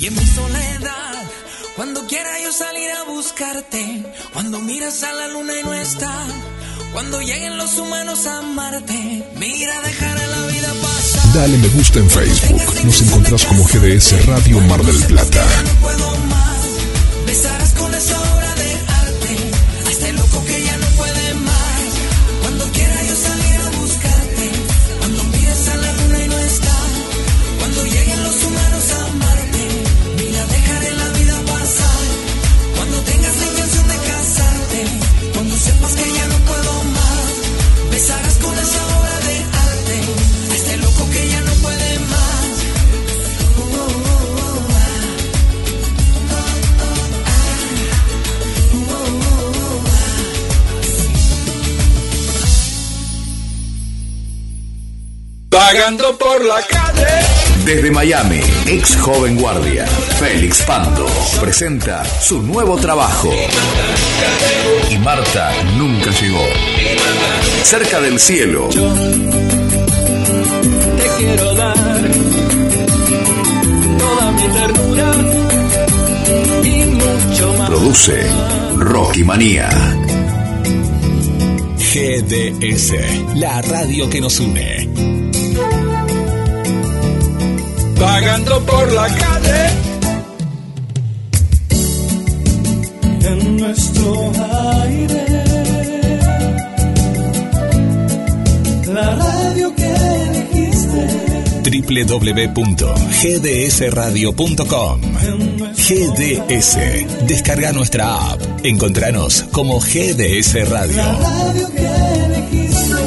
Y en mi soledad, cuando quiera yo salir a buscarte, cuando miras a la luna y no está, cuando lleguen los humanos a amarte, mira, dejaré la vida pasar. Dale me gusta en Facebook. Nos encontrás como GDS Radio Mar del Plata. No puedo más, besarás con esa obra de Vagando por la calle. Desde Miami, ex joven guardia, Félix Pando, presenta su nuevo trabajo. Y Marta nunca llegó. Cerca del cielo, Te quiero dar toda mi ternura y mucho más. produce Rocky Manía. GDS, la radio que nos une. Vagando por la calle. En nuestro aire. La radio que elegiste. www.gdsradio.com GDS. Descarga nuestra app. Encontranos como GDS Radio. Radio que elegiste.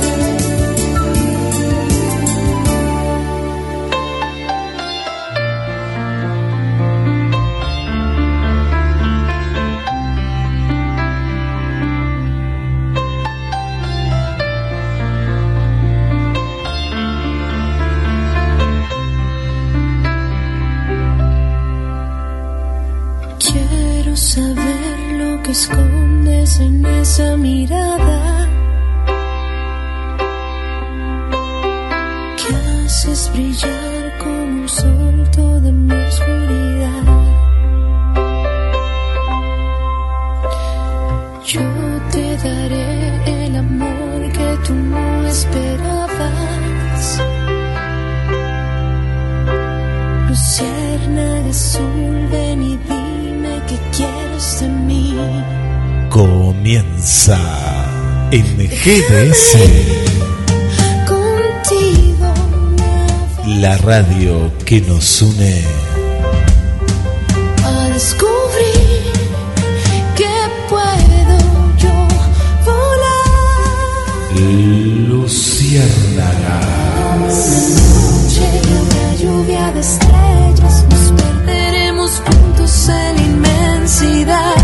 Escondes en esa mirada. Que haces brillar en GDS, Contigo la radio que nos une. a descubrir que puedo yo volar. Luciérnagas. Una lluvia de estrellas, nos perderemos juntos en la inmensidad.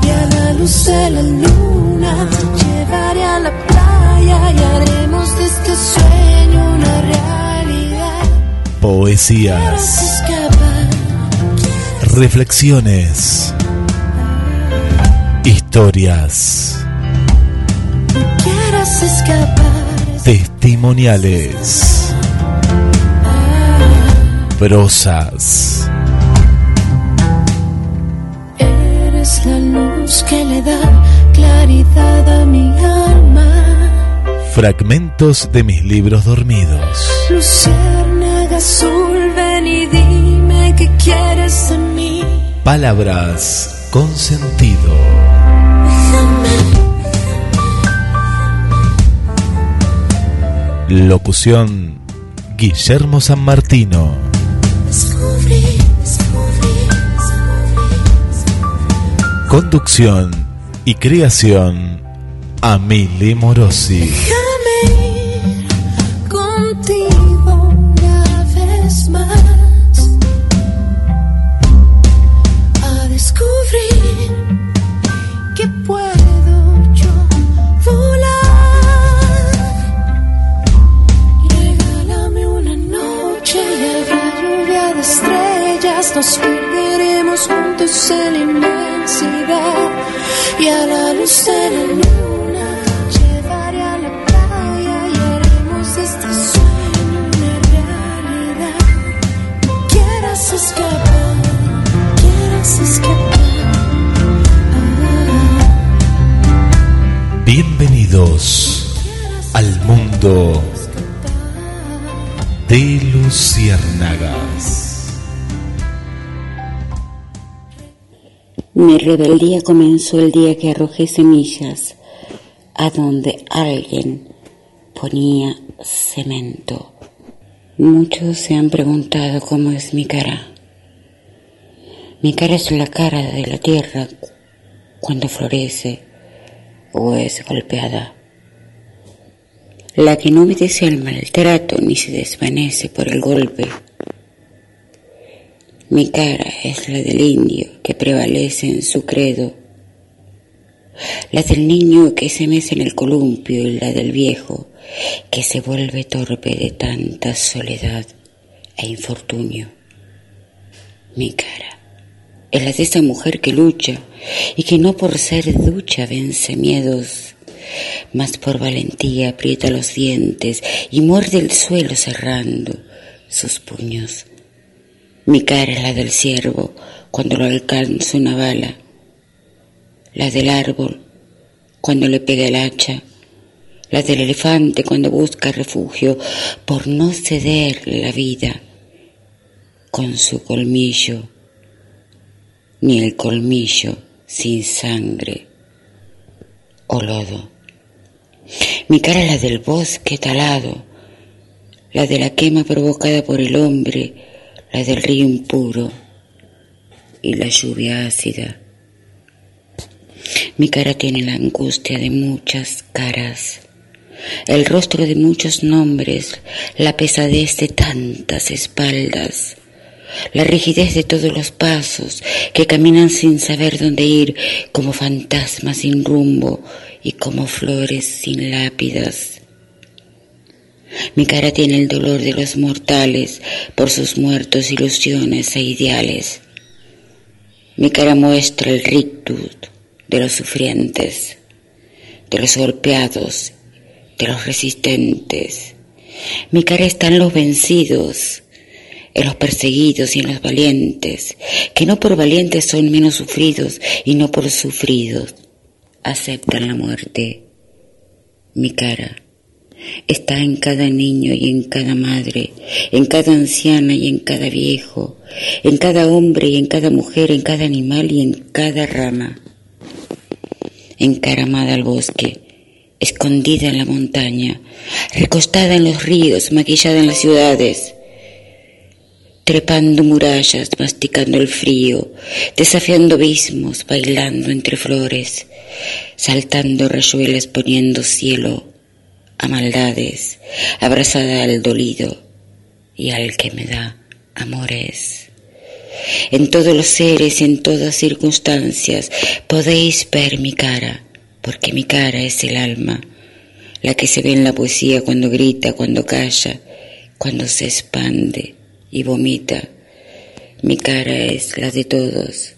Y a la luz de la luna, y haremos de este sueño una realidad. Poesías, reflexiones, historias, quieras escapar. testimoniales, prosas, fragmentos de mis libros dormidos. Luciérnaga azul, ven y dime qué quieres de mí. Palabras con sentido. Locución Guillermo San Martino. Descubrí, descubrí, descubrí. Conducción y creación Amili Morosi. nos perderemos juntos en la inmensidad y a la luz de la luna llevaré a la playa y haremos este sueño una realidad. Quieras escapar, quieras escapar. Ah. Bienvenidos al mundo de luciérnagas. Mi rebeldía comenzó el día que arrojé semillas a donde alguien ponía cemento. Muchos se han preguntado cómo es mi cara. Mi cara es la cara de la tierra cuando florece o es golpeada. La que no obedece al maltrato ni se desvanece por el golpe. Mi cara es la del indio que prevalece en su credo, la del niño que se mece en el columpio y la del viejo que se vuelve torpe de tanta soledad e infortunio. Mi cara es la de esa mujer que lucha y que no por ser ducha vence miedos, mas por valentía aprieta los dientes y muerde el suelo cerrando sus puños. Mi cara es la del ciervo cuando lo alcanza una bala, la del árbol cuando le pega el hacha, la del elefante cuando busca refugio por no ceder la vida con su colmillo ni el colmillo sin sangre o lodo. Mi cara es la del bosque talado, la de la quema provocada por el hombre, la del río impuro y la lluvia ácida. Mi cara tiene la angustia de muchas caras, el rostro de muchos nombres, la pesadez de tantas espaldas la rigidez de todos los pasos que caminan sin saber dónde ir, como fantasmas sin rumbo y como flores sin lápidas. Mi cara tiene el dolor de los mortales por sus muertos ilusiones e ideales. Mi cara muestra el rictus de los sufrientes, de los golpeados, de los resistentes. Mi cara está en los vencidos, en los perseguidos y en los valientes, que no por valientes son menos sufridos y no por sufridos aceptan la muerte. Mi cara está en cada niño y en cada madre, en cada anciana y en cada viejo, en cada hombre y en cada mujer, en cada animal y en cada rama. Encaramada al bosque, escondida en la montaña, recostada en los ríos, maquillada en las ciudades, trepando murallas, masticando el frío, desafiando abismos, bailando entre flores, saltando rayuelas, poniendo cielo a maldades, abrazada al dolido y al que me da amores. En todos los seres en todas circunstancias podéis ver mi cara, porque mi cara es el alma, la que se ve en la poesía cuando grita, cuando calla, cuando se expande y vomita. Mi cara es la de todos.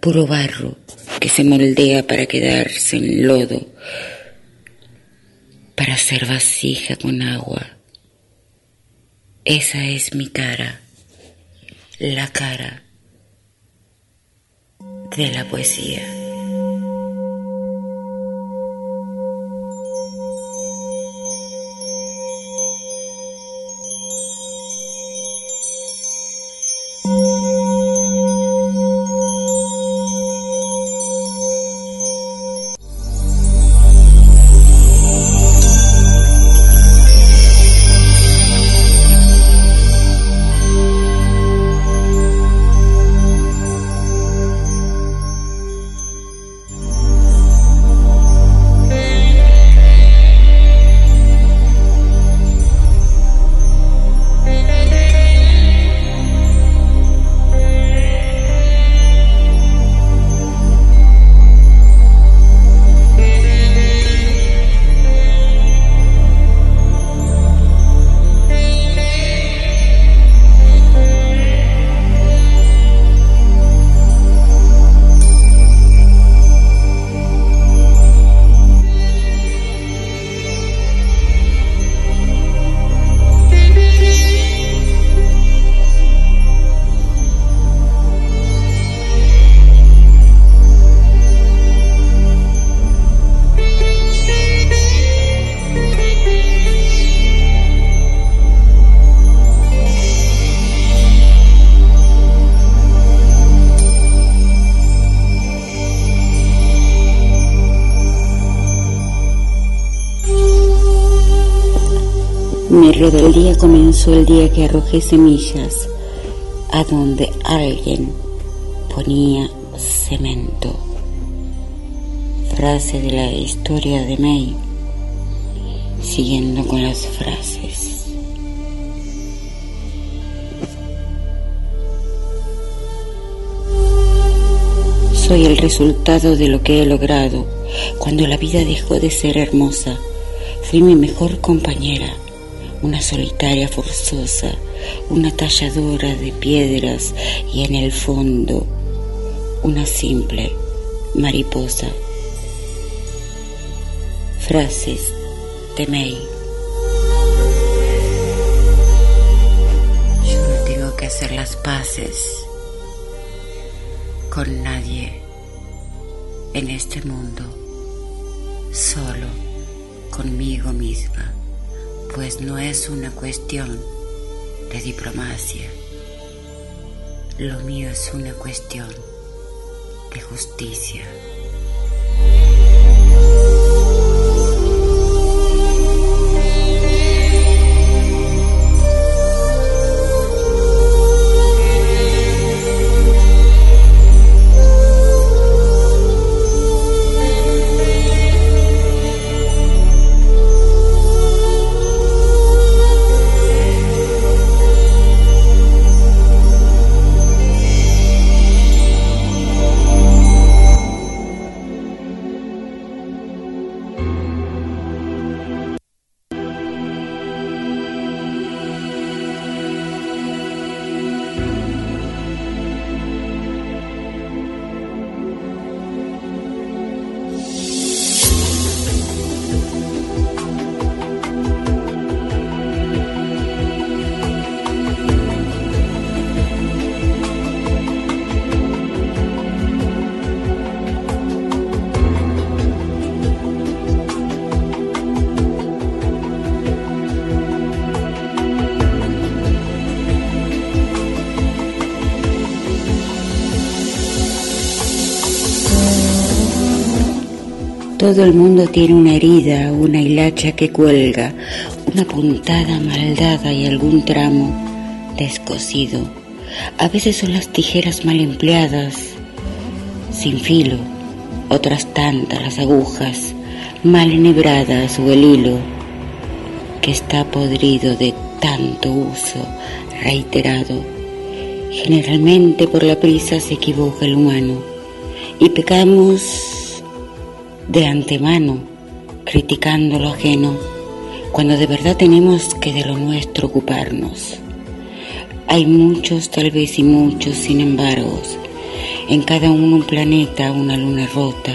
Puro barro que se moldea para quedarse en lodo, para ser vasija con agua. Esa es mi cara, la cara de la poesía. Comenzó el día que arrojé semillas a donde alguien ponía cemento. Frase de la historia de May, siguiendo con las frases. Soy el resultado de lo que he logrado. Cuando la vida dejó de ser hermosa, fui mi mejor compañera una solitaria forzosa, una talladora de piedras y en el fondo una simple mariposa. Frases de May. Yo no tengo que hacer las paces con nadie en este mundo, solo conmigo misma pues no es una cuestión de diplomacia. Lo mío es una cuestión de justicia. Todo el mundo tiene una herida, una hilacha que cuelga, una puntada maldada y algún tramo descosido. A veces son las tijeras mal empleadas, sin filo, otras tantas las agujas, mal enhebradas o el hilo que está podrido de tanto uso reiterado. Generalmente por la prisa se equivoca el humano y pecamos de antemano criticando lo ajeno cuando de verdad tenemos que de lo nuestro ocuparnos. Hay muchos, tal vez y muchos, sin embargo, en cada uno un planeta, una luna rota,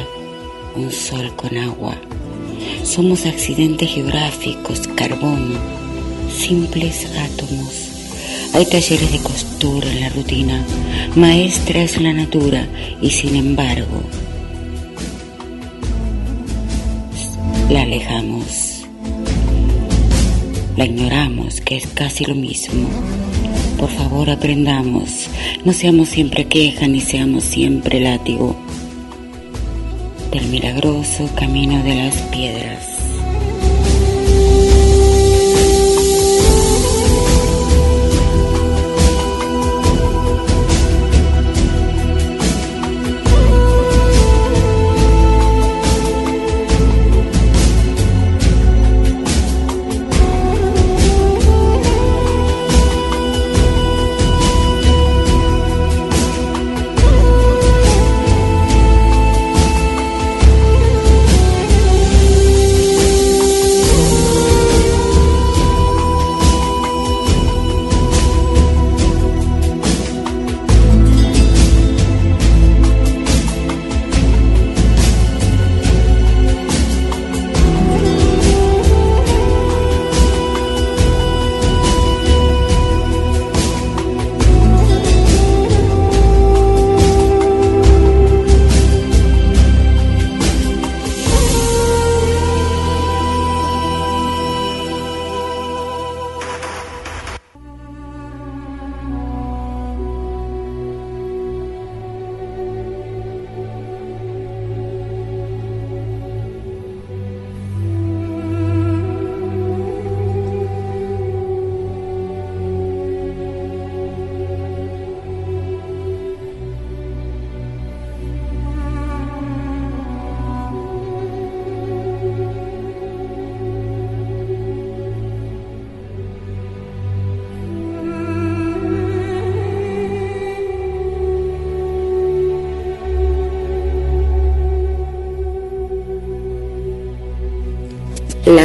un sol con agua. Somos accidentes geográficos, carbono, simples átomos. Hay talleres de costura en la rutina, maestra es la natura y sin embargo la alejamos, la ignoramos, que es casi lo mismo. Por favor, aprendamos, no seamos siempre queja ni seamos siempre látigo del milagroso camino de las piedras.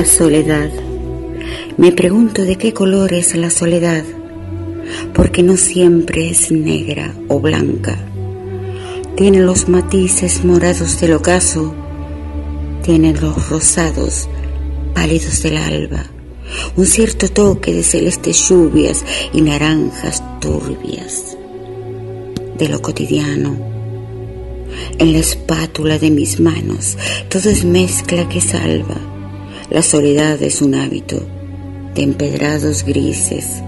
Soledad. Me pregunto de qué color es la soledad, porque no siempre es negra o blanca. Tiene los matices morados del ocaso, tiene los rosados pálidos del alba, un cierto toque de celestes lluvias y naranjas turbias de lo cotidiano. En la espátula de mis manos todo es mezcla que salva. La soledad es un hábito de empedrados grises,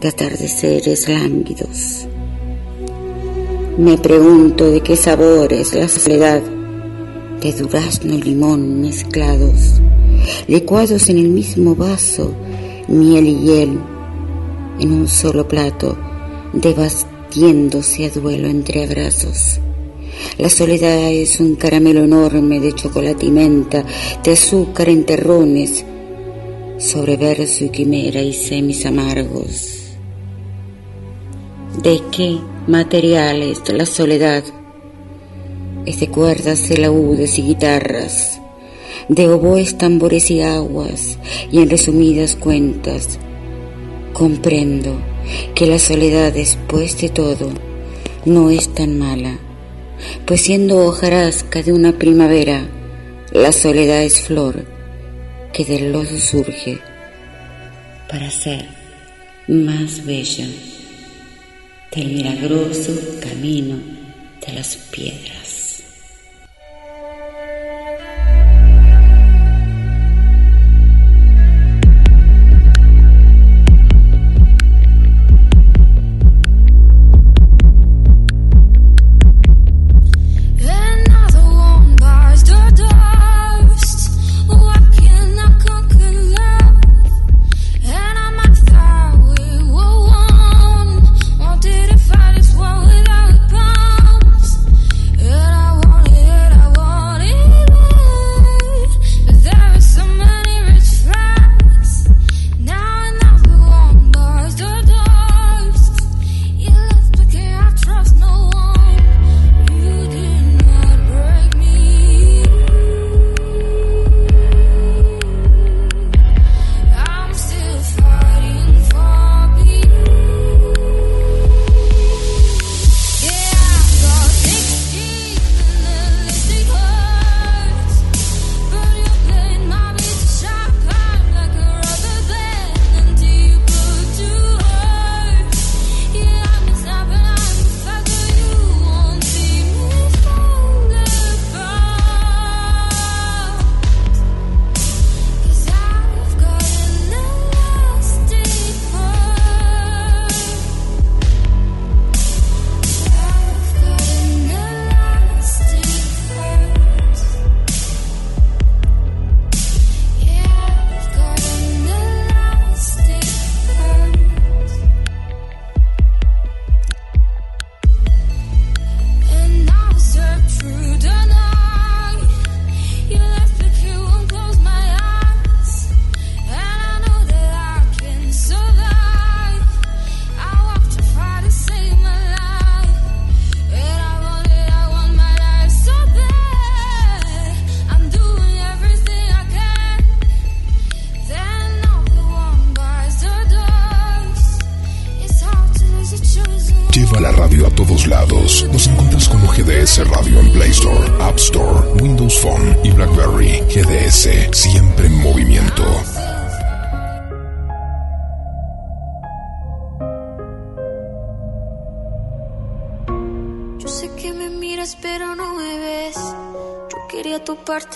de atardeceres lánguidos. Me pregunto de qué sabor es la soledad, de durazno y limón mezclados, licuados en el mismo vaso, miel y hiel, en un solo plato, debatiéndose a duelo entre abrazos. La soledad es un caramelo enorme de chocolate y menta, de azúcar en terrones, sobre verso y quimera y semis amargos. ¿De qué material es la soledad? Es de cuerdas, laúdes y guitarras, de oboes, tambores y aguas, y en resumidas cuentas, comprendo que la soledad después de todo no es tan mala pues siendo hojarasca de una primavera, la soledad es flor que del lodo surge para ser más bella del milagroso camino de las piedras.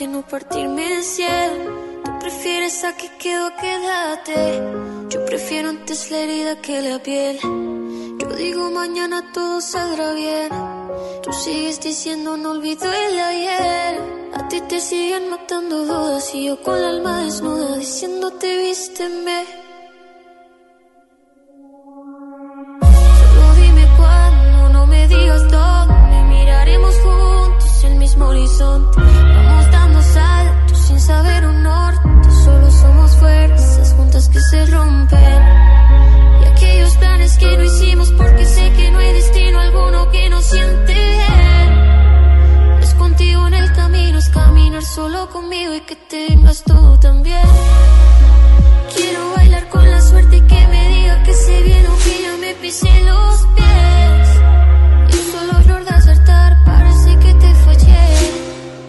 No partirme de cien. Tú prefieres a que quedo, quédate. Yo prefiero antes la herida que la piel. Yo digo mañana todo saldrá bien. Tú sigues diciendo no olvido el ayer. A ti te siguen matando dudas y yo con la alma desnuda diciéndote vísteme. Solo dime cuándo, no me digas dónde. Miraremos juntos el mismo horizonte saber un norte, solo somos fuerzas juntas que se rompen. Y aquellos planes que no hicimos porque sé que no hay destino alguno que nos siente bien. Es contigo en el camino, es caminar solo conmigo y que tengas tú también. Quiero bailar con la suerte y que me diga que se viene o que ya me pise los pies. Y solo error de acertar, parece que te fallé.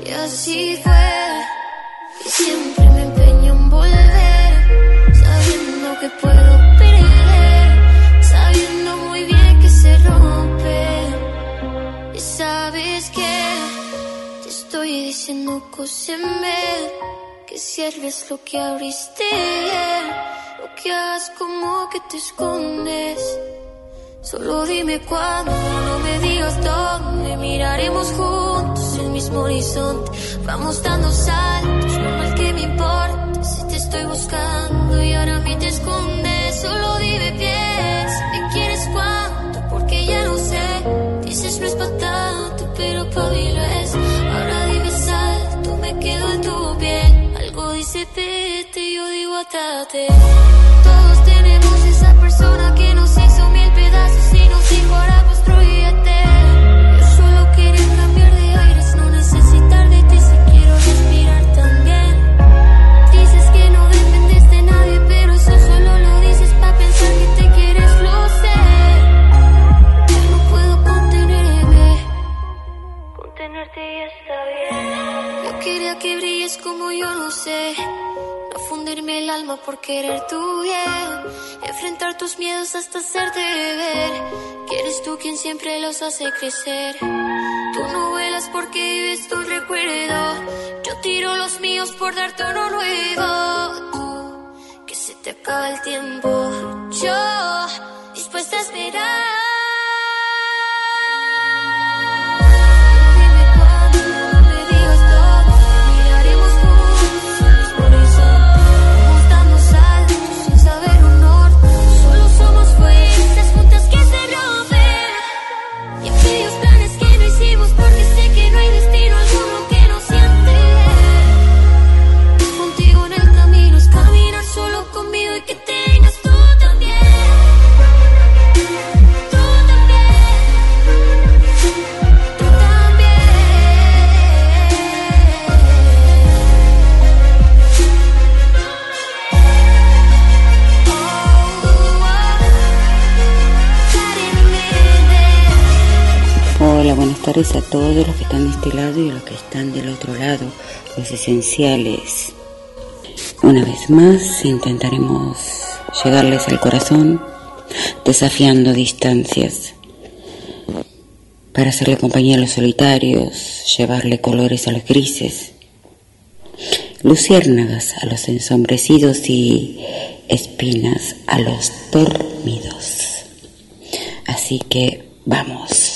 Y así fue. Siempre me empeño en volver, sabiendo que puedo perder, sabiendo muy bien que se rompe. Y sabes que te estoy diciendo cóseme, que cierres lo que abriste, lo que hagas como que te escondes. Solo dime cuándo, no me digas dónde Miraremos juntos el mismo horizonte Vamos dando saltos, buscando y ahora a mí te escondes. Solo dime pies, me quieres cuánto Porque ya no sé, dices no es pa' tanto Pero pa' mí lo es Ahora dime salto, me quedo en tu piel. Algo dice vete, yo digo atate Todos tenemos como yo no sé. No fundirme el alma por querer tu bien. Enfrentar tus miedos hasta hacerte ver. Que eres tú quien siempre los hace crecer. Tú no vuelas porque vives tu recuerdo. Yo tiro los míos por darte uno nuevo. Tú, que se te acaba el tiempo. Yo, dispuesta a esperar. Buenas tardes a todos los que están de este lado y a los que están del otro lado, los esenciales. Una vez más intentaremos llegarles al corazón desafiando distancias para hacerle compañía a los solitarios, llevarle colores a los grises, luciérnagas a los ensombrecidos y espinas a los dormidos. Así que vamos.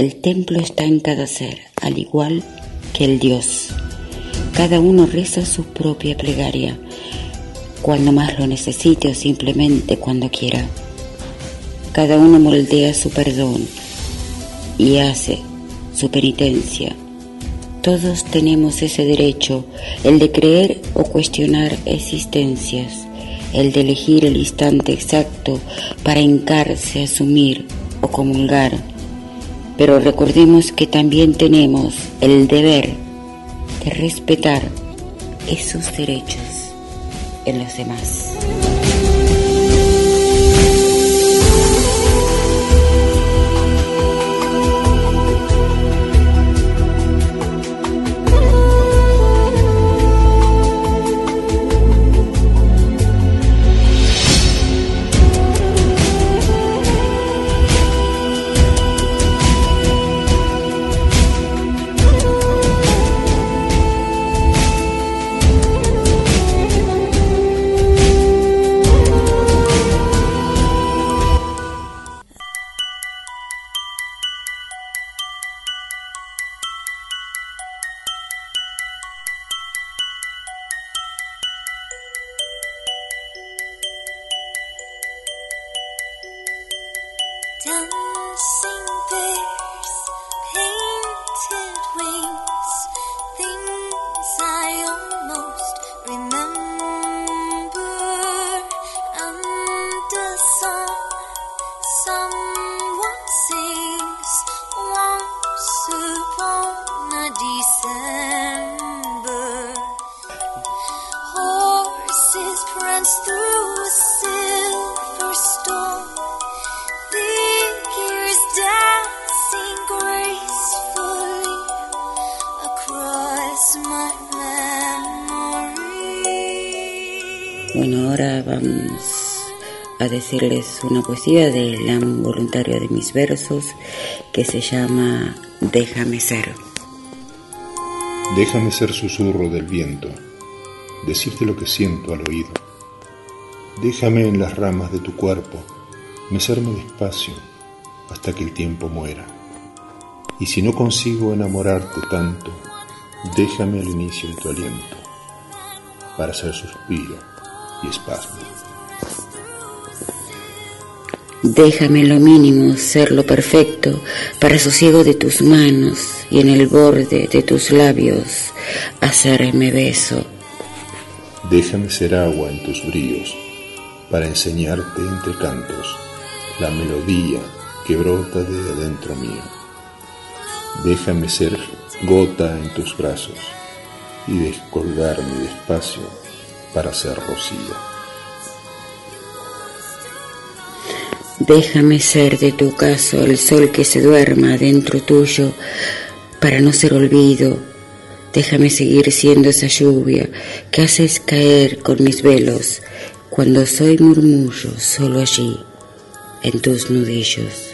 El templo está en cada ser, al igual que el Dios. Cada uno reza su propia plegaria, cuando más lo necesite o simplemente cuando quiera. Cada uno moldea su perdón y hace su penitencia. Todos tenemos ese derecho, el de creer o cuestionar existencias, el de elegir el instante exacto para hincarse, asumir o comulgar. Pero recordemos que también tenemos el deber de respetar esos derechos en los demás. A decirles una poesía del amo voluntario de mis versos que se llama Déjame ser. Déjame ser susurro del viento, decirte lo que siento al oído. Déjame en las ramas de tu cuerpo, mecerme despacio hasta que el tiempo muera. Y si no consigo enamorarte tanto, déjame al inicio en tu aliento, para ser suspiro y espasmo. Déjame lo mínimo ser lo perfecto para sosiego de tus manos y en el borde de tus labios hacerme beso. Déjame ser agua en tus bríos para enseñarte entre cantos la melodía que brota de adentro mío. Déjame ser gota en tus brazos y descolgarme despacio para ser rocío. Déjame ser de tu caso el sol que se duerma dentro tuyo para no ser olvido. Déjame seguir siendo esa lluvia que haces caer con mis velos cuando soy murmullo solo allí, en tus nudillos.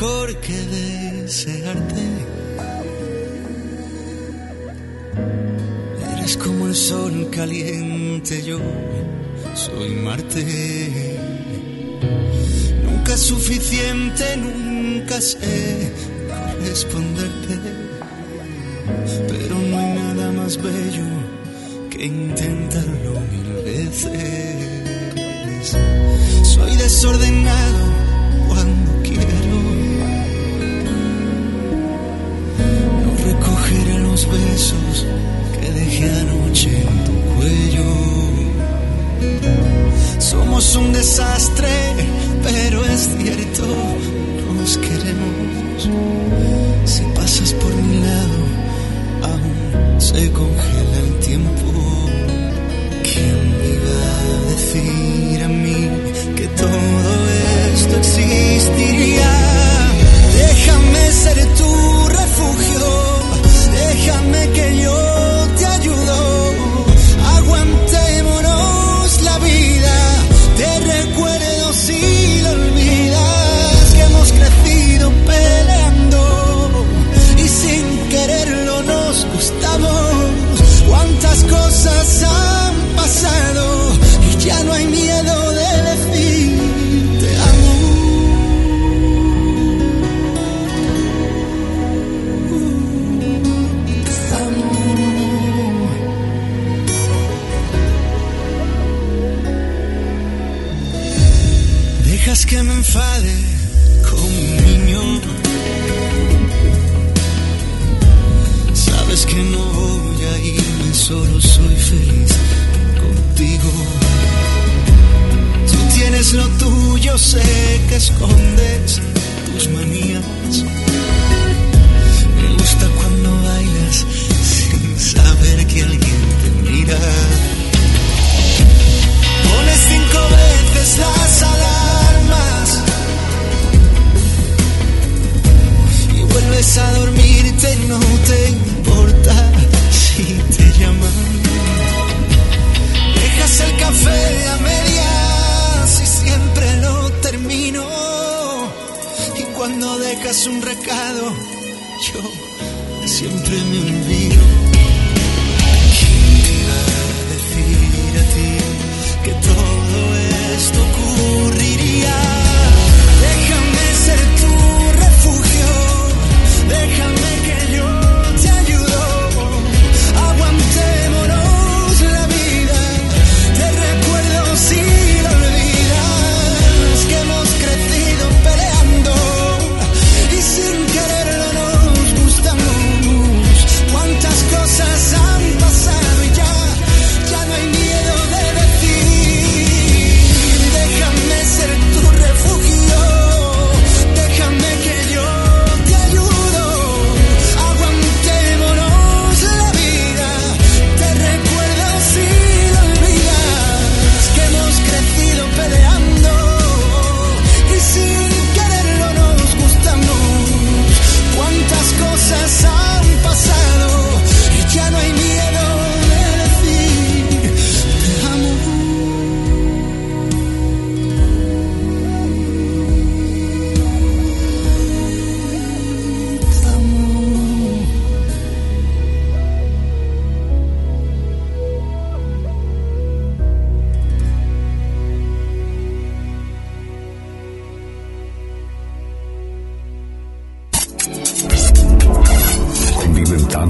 mejor que desearte. Eres como el sol caliente, yo soy Marte. Nunca es suficiente, nunca sé corresponderte. Pero no hay nada más bello que intentarlo mil veces. Soy desordenado cuando besos que dejé anoche en tu cuello. Somos un desastre, pero es cierto, nos queremos. Si pasas por mi lado, aún se congela el tiempo. ¿Quién me iba a decir a mí que todo esto existe?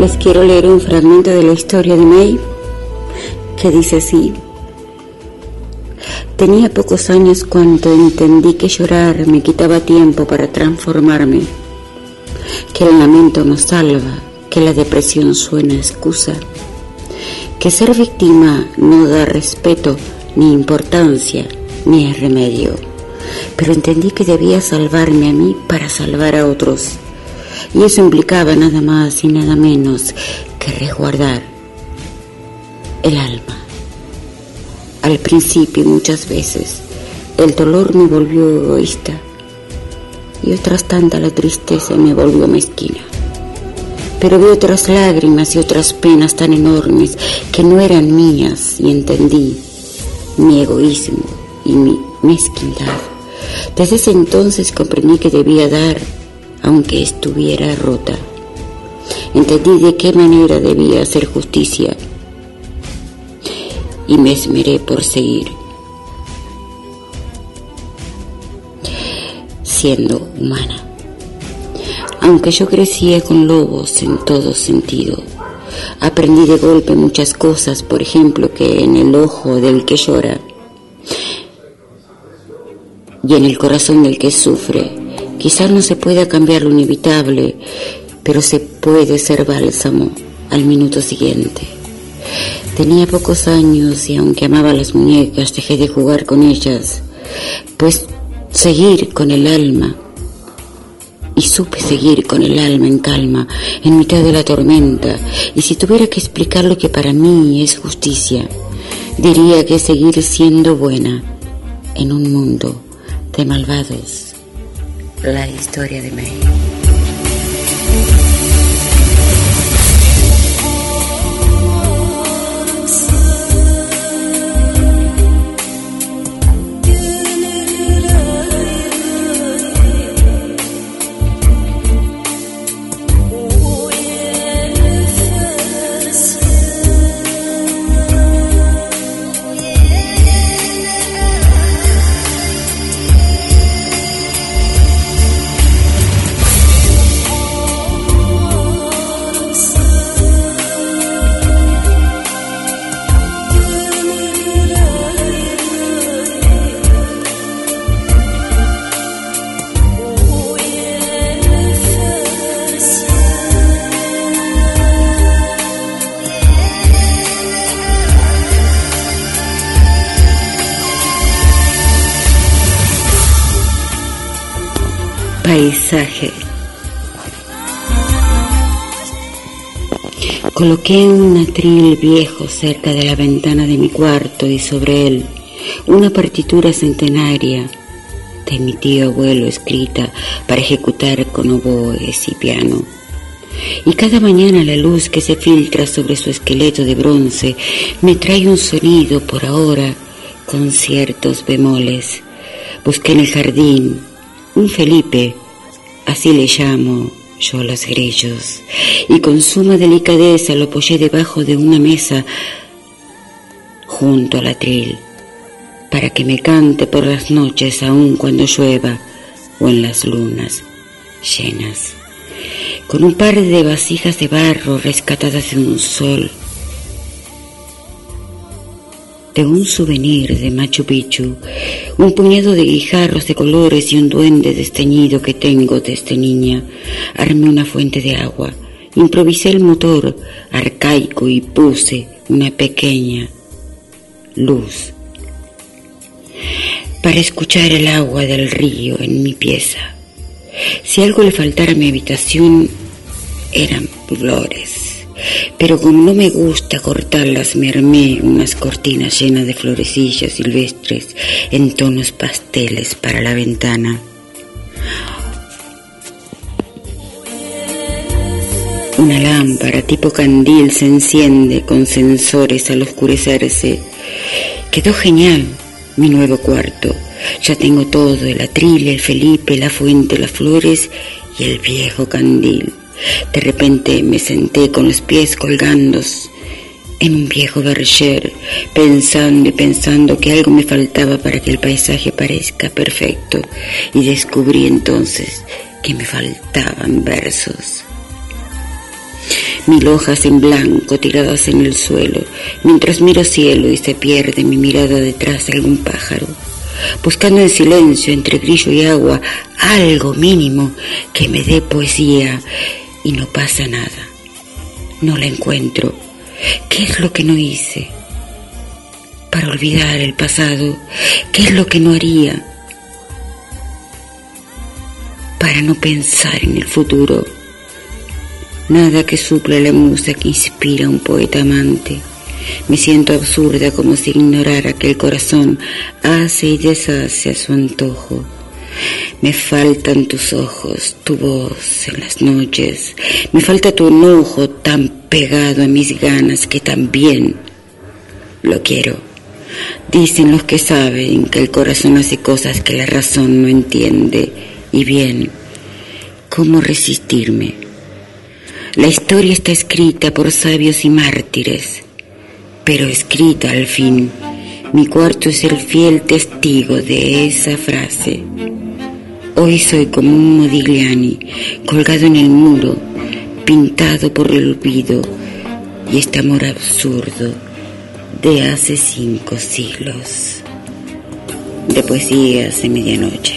Les quiero leer un fragmento de la historia de May que dice así. Tenía pocos años cuando entendí que llorar me quitaba tiempo para transformarme, que el lamento no salva, que la depresión suena excusa, que ser víctima no da respeto ni importancia ni remedio, pero entendí que debía salvarme a mí para salvar a otros y eso implicaba nada más y nada menos que resguardar el alma. Al principio muchas veces el dolor me volvió egoísta y otras tantas la tristeza me volvió mezquina. Pero vi otras lágrimas y otras penas tan enormes que no eran mías y entendí mi egoísmo y mi mezquindad. Desde ese entonces comprendí que debía dar aunque estuviera rota. Entendí de qué manera debía hacer justicia y me esmeré por seguir siendo humana. Aunque yo crecía con lobos en todo sentido, aprendí de golpe muchas cosas, por ejemplo, que en el ojo del que llora y en el corazón del que sufre Quizás no se pueda cambiar lo inevitable, pero se puede ser bálsamo al minuto siguiente. Tenía pocos años y aunque amaba las muñecas, dejé de jugar con ellas, pues seguir con el alma. Y supe seguir con el alma en calma, en mitad de la tormenta. Y si tuviera que explicar lo que para mí es justicia, diría que seguir siendo buena en un mundo de malvados la historia de México. Paisaje. Coloqué un atril viejo cerca de la ventana de mi cuarto y sobre él una partitura centenaria de mi tío abuelo escrita para ejecutar con oboes y piano. Y cada mañana la luz que se filtra sobre su esqueleto de bronce me trae un sonido por ahora con ciertos bemoles. Busqué en el jardín un Felipe, así le llamo yo a los grillos, y con suma delicadeza lo apoyé debajo de una mesa junto al atril, para que me cante por las noches aun cuando llueva o en las lunas llenas, con un par de vasijas de barro rescatadas de un sol de un souvenir de Machu Picchu, un puñado de guijarros de colores y un duende desteñido que tengo desde niña. Armé una fuente de agua, improvisé el motor arcaico y puse una pequeña luz para escuchar el agua del río en mi pieza. Si algo le faltara a mi habitación, eran flores. Pero como no me gusta cortarlas, me armé unas cortinas llenas de florecillas silvestres en tonos pasteles para la ventana. Una lámpara tipo candil se enciende con sensores al oscurecerse. Quedó genial mi nuevo cuarto. Ya tengo todo, el atril, el Felipe, la fuente, las flores y el viejo candil. De repente me senté con los pies colgando en un viejo berger, pensando y pensando que algo me faltaba para que el paisaje parezca perfecto, y descubrí entonces que me faltaban versos. Mil hojas en blanco tiradas en el suelo, mientras miro cielo y se pierde mi mirada detrás de algún pájaro buscando en silencio entre grillo y agua algo mínimo que me dé poesía y no pasa nada. No la encuentro. ¿Qué es lo que no hice? Para olvidar el pasado, ¿qué es lo que no haría? Para no pensar en el futuro. Nada que suple la musa que inspira a un poeta amante. Me siento absurda como si ignorara que el corazón hace y deshace a su antojo. Me faltan tus ojos, tu voz en las noches. Me falta tu enojo tan pegado a mis ganas que también lo quiero. Dicen los que saben que el corazón hace cosas que la razón no entiende. Y bien, ¿cómo resistirme? La historia está escrita por sabios y mártires pero escrita al fin. Mi cuarto es el fiel testigo de esa frase. Hoy soy como un Modigliani, colgado en el muro, pintado por el olvido y este amor absurdo de hace cinco siglos. De poesías de medianoche.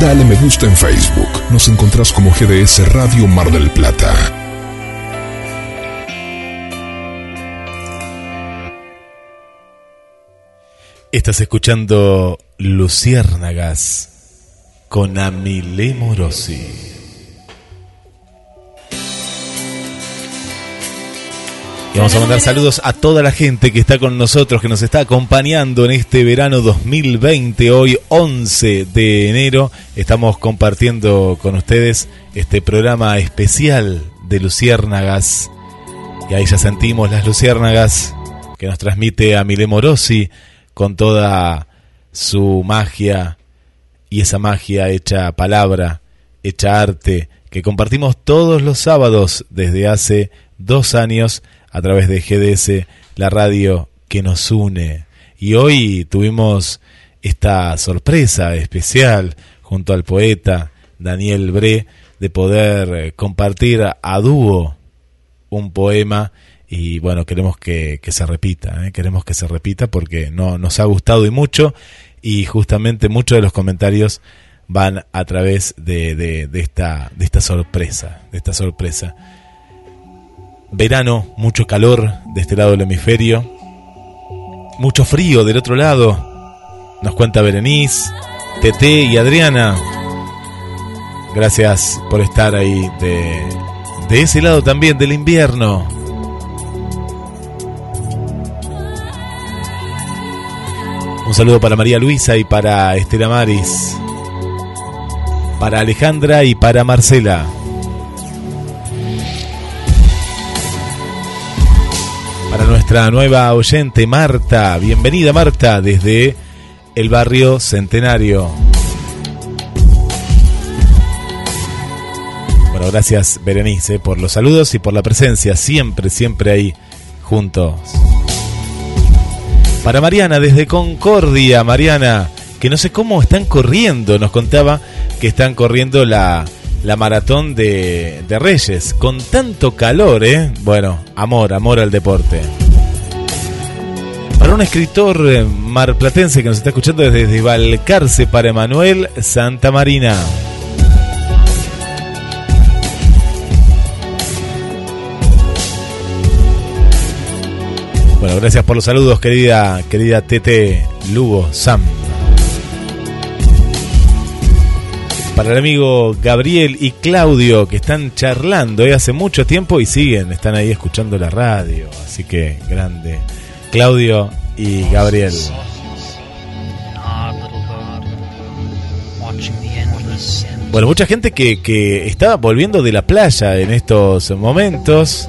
Dale me gusta en Facebook. Nos encontrás como GDS Radio Mar del Plata. Estás escuchando Luciérnagas con Amile Morosi. Y vamos a mandar saludos a toda la gente que está con nosotros, que nos está acompañando en este verano 2020. Hoy 11 de enero estamos compartiendo con ustedes este programa especial de Luciérnagas. Y ahí ya sentimos las Luciérnagas que nos transmite a Mile Morosi con toda su magia y esa magia hecha palabra, hecha arte, que compartimos todos los sábados desde hace dos años a través de GDS, la radio que nos une. Y hoy tuvimos esta sorpresa especial junto al poeta Daniel Bre de poder eh, compartir a dúo un poema y bueno, queremos que, se repita, ¿eh? queremos que se repita porque no, nos ha gustado y mucho y justamente muchos de los comentarios van a través de, de, esta, de esta sorpresa, de esta sorpresa. Verano, mucho calor de este lado del hemisferio. Mucho frío del otro lado. Nos cuenta Berenice, Tete y Adriana. Gracias por estar ahí de, de ese lado también del invierno. Un saludo para María Luisa y para Estela Maris. Para Alejandra y para Marcela. Nuestra nueva oyente Marta. Bienvenida Marta desde el barrio Centenario. Bueno, gracias Berenice por los saludos y por la presencia, siempre, siempre ahí juntos. Para Mariana desde Concordia, Mariana, que no sé cómo están corriendo, nos contaba que están corriendo la, la maratón de, de Reyes, con tanto calor, ¿eh? Bueno, amor, amor al deporte. Para un escritor eh, marplatense que nos está escuchando desde Valcarce, para Emanuel Santa Marina. Bueno, gracias por los saludos, querida, querida Tete Lugo Sam. para el amigo Gabriel y Claudio que están charlando ¿eh? hace mucho tiempo y siguen, están ahí escuchando la radio. Así que grande. Claudio y Gabriel. Bueno, mucha gente que, que está volviendo de la playa en estos momentos.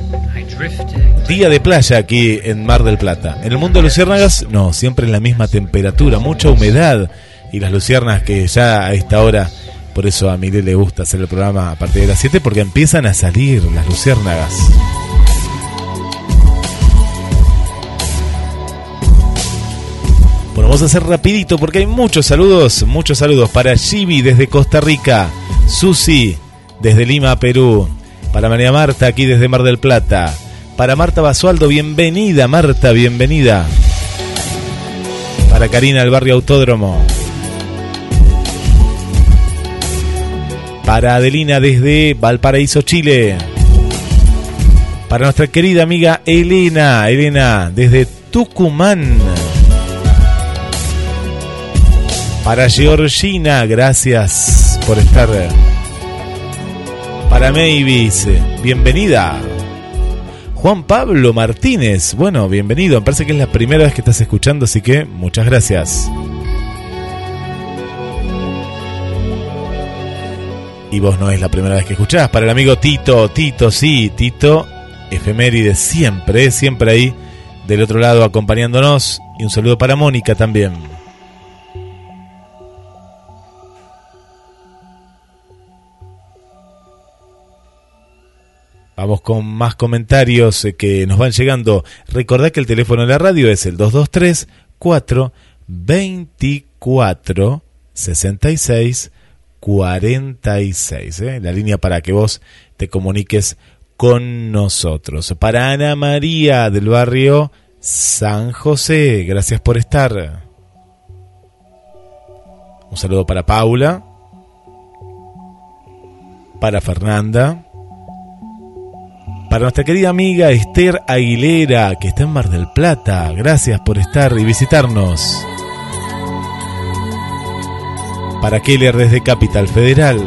Día de playa aquí en Mar del Plata. En el mundo de luciérnagas, no, siempre en la misma temperatura, mucha humedad. Y las luciernas que ya a esta hora por eso a Miguel le gusta hacer el programa a partir de las 7 porque empiezan a salir las luciérnagas. Bueno, vamos a hacer rapidito porque hay muchos saludos, muchos saludos para Chibi desde Costa Rica, Susi desde Lima, Perú, para María Marta aquí desde Mar del Plata, para Marta Basualdo, bienvenida Marta, bienvenida. Para Karina del barrio Autódromo, Para Adelina desde Valparaíso, Chile. Para nuestra querida amiga Elena, Elena desde Tucumán. Para Georgina, gracias por estar. Para Mavis, bienvenida. Juan Pablo Martínez, bueno, bienvenido. Me parece que es la primera vez que estás escuchando, así que muchas gracias. y vos no es la primera vez que escuchás. Para el amigo Tito, Tito, sí, Tito, efeméride siempre, siempre ahí del otro lado acompañándonos. Y un saludo para Mónica también. Vamos con más comentarios eh, que nos van llegando. Recordad que el teléfono de la radio es el 223 4 24 66 46, ¿eh? la línea para que vos te comuniques con nosotros. Para Ana María del barrio San José, gracias por estar. Un saludo para Paula. para Fernanda, para nuestra querida amiga Esther Aguilera, que está en Mar del Plata. Gracias por estar y visitarnos. Para Keller desde Capital Federal.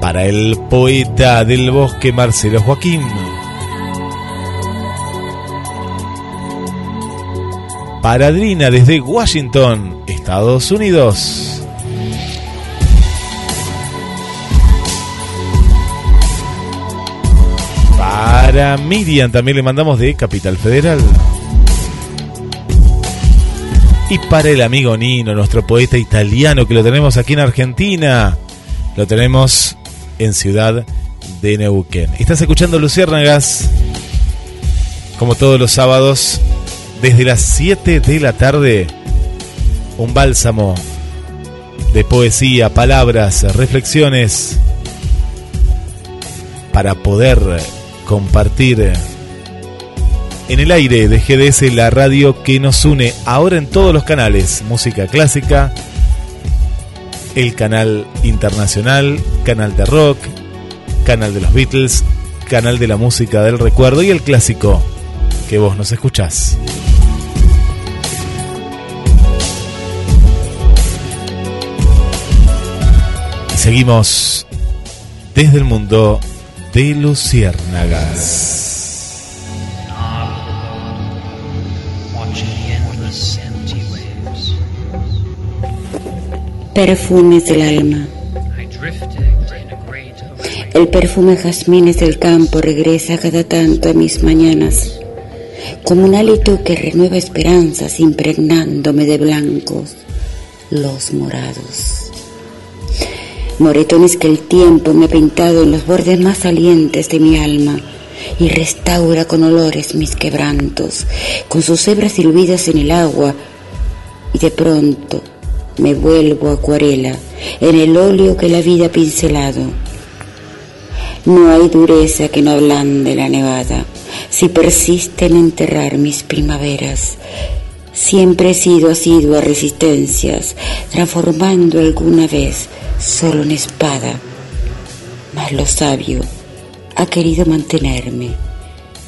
Para el poeta del bosque Marcelo Joaquín. Para Adrina desde Washington, Estados Unidos. Para Miriam también le mandamos de Capital Federal. Y para el amigo Nino, nuestro poeta italiano que lo tenemos aquí en Argentina. Lo tenemos en Ciudad de Neuquén. Estás escuchando Luciérnagas, como todos los sábados, desde las 7 de la tarde. Un bálsamo de poesía, palabras, reflexiones para poder compartir en el aire de GDS la radio que nos une ahora en todos los canales, música clásica, el canal internacional, canal de rock, canal de los Beatles, canal de la música del recuerdo y el clásico que vos nos escuchás. Seguimos desde el mundo de luciérnagas. Perfumes del alma. El perfume jazmines del campo regresa cada tanto a mis mañanas, como un hálito que renueva esperanzas impregnándome de blancos los morados moretones que el tiempo me ha pintado en los bordes más salientes de mi alma y restaura con olores mis quebrantos, con sus hebras diluidas en el agua, y de pronto me vuelvo acuarela en el óleo que la vida ha pincelado. No hay dureza que no ablande la nevada, si persiste en enterrar mis primaveras. Siempre he sido asiduo a resistencias, transformando alguna vez solo en espada, mas lo sabio ha querido mantenerme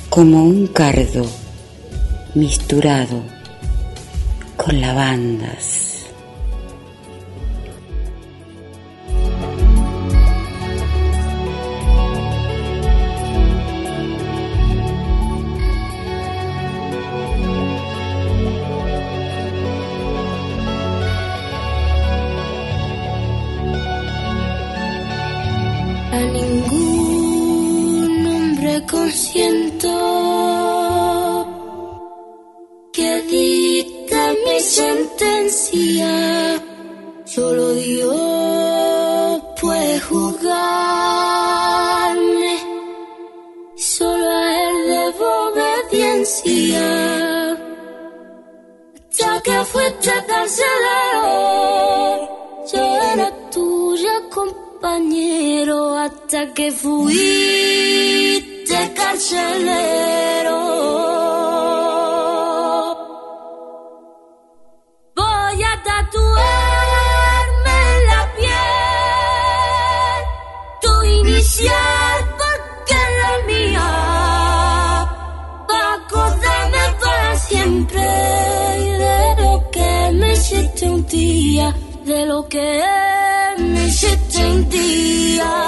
como un cardo misturado con lavandas. Consiento que dicta mi sentencia. Solo Dios puede juzgarme, solo a Él debo obediencia. Ya que fuiste carcelero, yo era tuya compañero hasta que fui de carcelero. Voy a tatuarme en la piel tu inicial porque la mía. Para acordarme para siempre de lo que me hiciste un día, de lo que me hiciste un día.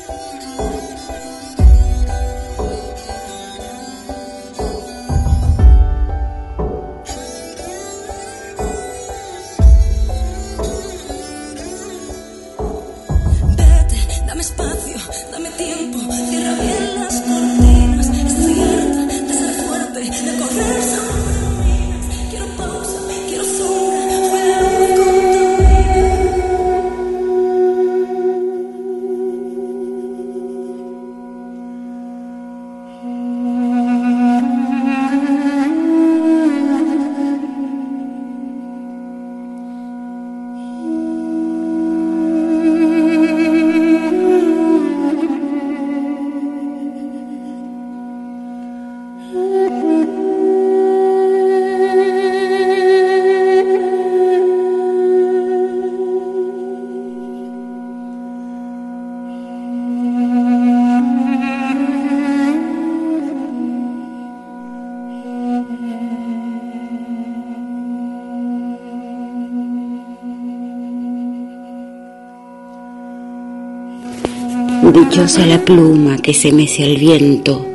Dichosa la pluma que se mece al viento,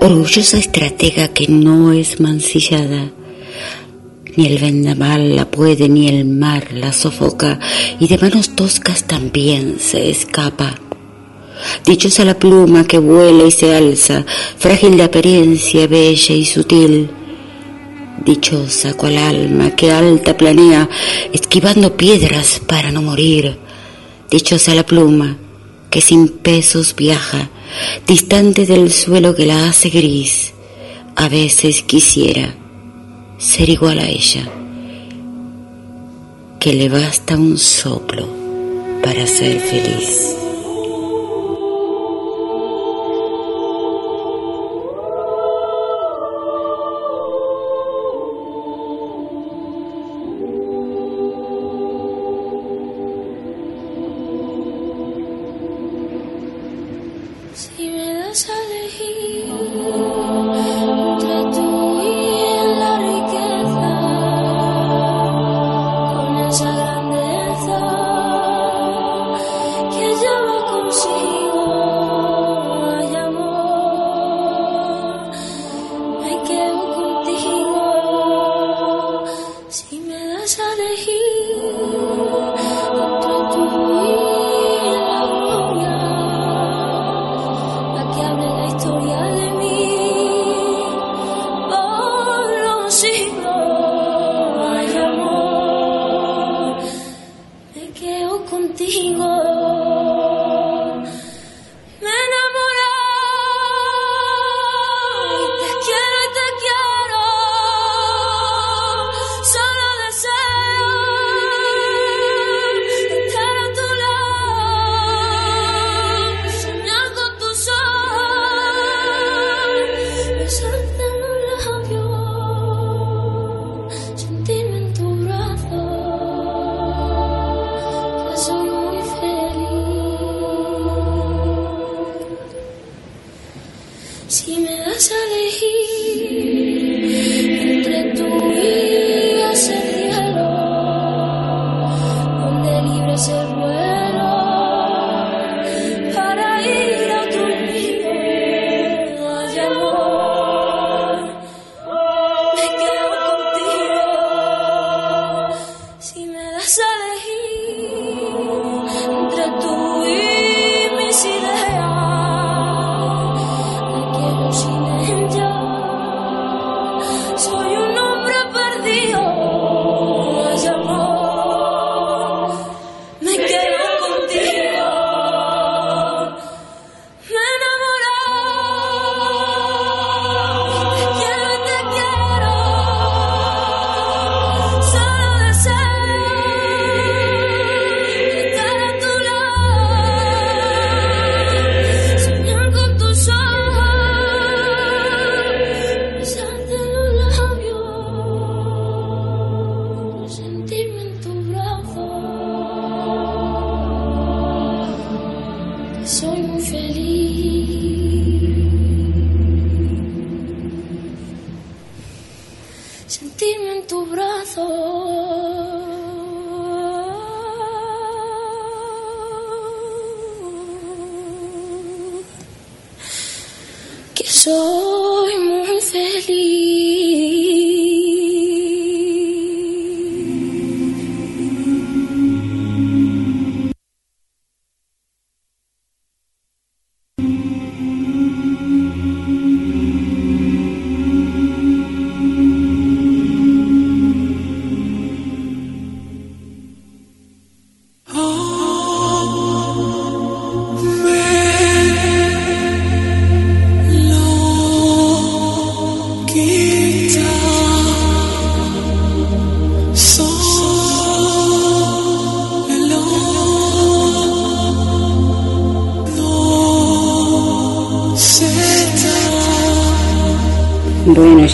orgullosa estratega que no es mancillada. Ni el vendaval la puede, ni el mar la sofoca, y de manos toscas también se escapa. Dichosa la pluma que vuela y se alza, frágil de apariencia, bella y sutil. Dichosa cual alma que alta planea, esquivando piedras para no morir. Dichosa la pluma que sin pesos viaja, distante del suelo que la hace gris. A veces quisiera ser igual a ella, que le basta un soplo para ser feliz.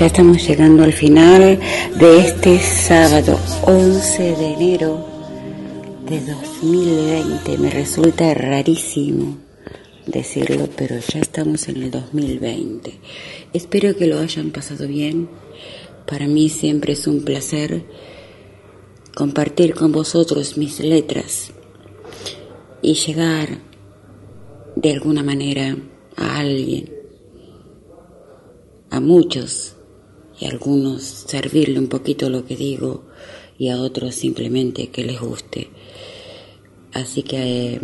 Ya estamos llegando al final de este sábado 11 de enero de 2020. Me resulta rarísimo decirlo, pero ya estamos en el 2020. Espero que lo hayan pasado bien. Para mí siempre es un placer compartir con vosotros mis letras y llegar de alguna manera a alguien, a muchos, a algunos servirle un poquito lo que digo y a otros simplemente que les guste. Así que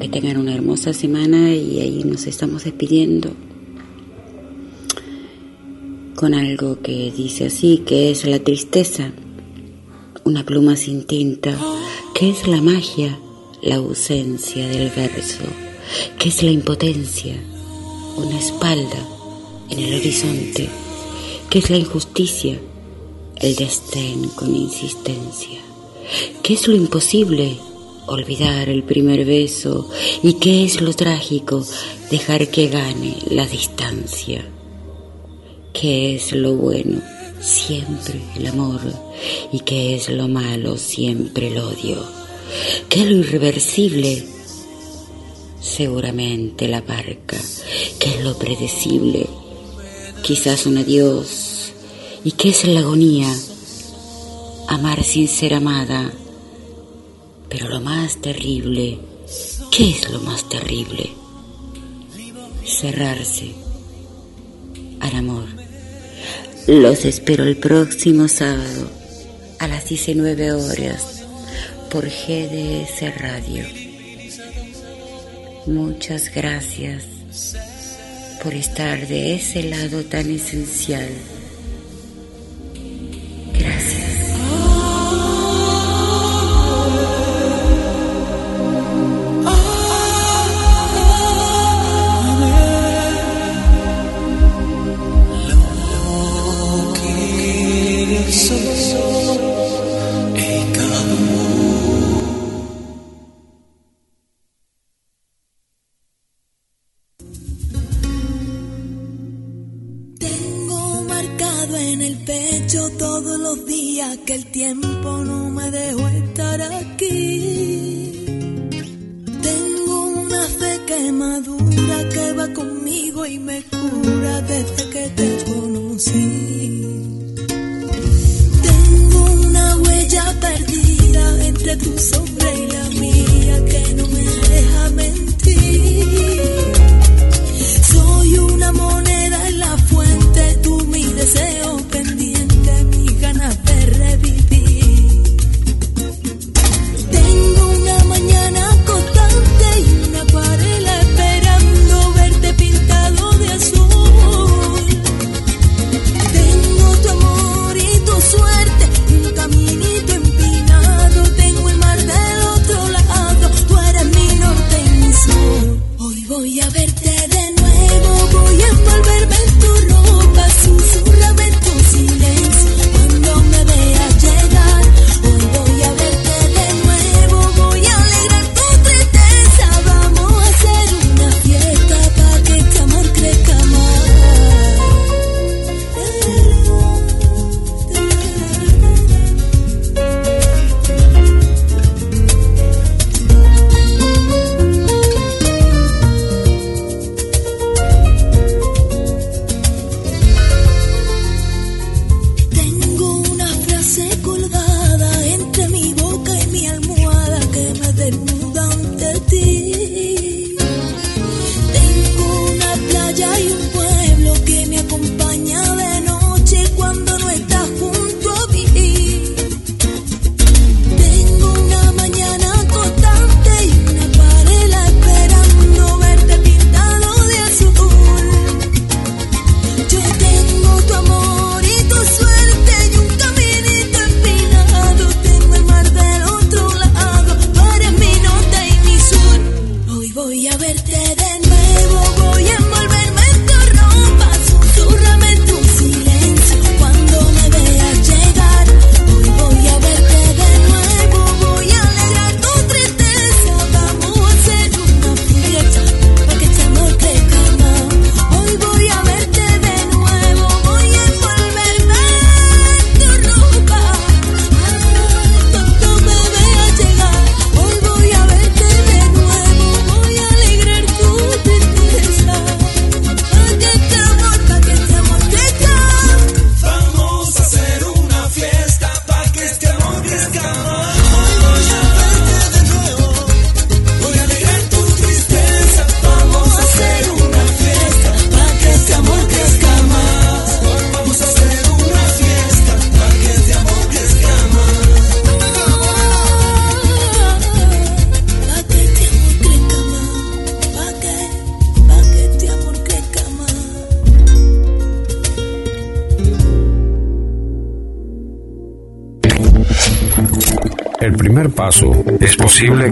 que tengan una hermosa semana y ahí nos estamos despidiendo con algo que dice así, que es la tristeza, una pluma sin tinta, que es la magia, la ausencia del verso, que es la impotencia, una espalda en el horizonte. ¿Qué es la injusticia? El desdén con insistencia. ¿Qué es lo imposible? Olvidar el primer beso. ¿Y qué es lo trágico? Dejar que gane la distancia. ¿Qué es lo bueno? Siempre el amor. ¿Y qué es lo malo? Siempre el odio. ¿Qué es lo irreversible? Seguramente la barca. ¿Qué es lo predecible? quizás un adiós. ¿Y qué es la agonía? Amar sin ser amada. Pero lo más terrible, ¿qué es lo más terrible? Cerrarse al amor. Los espero el próximo sábado a las 19 horas por GDS Radio. Muchas gracias por estar de ese lado tan esencial.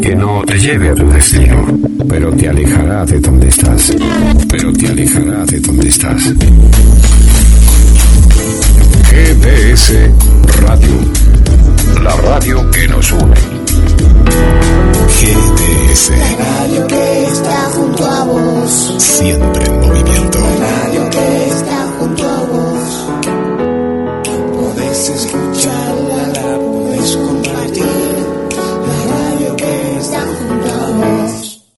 Que no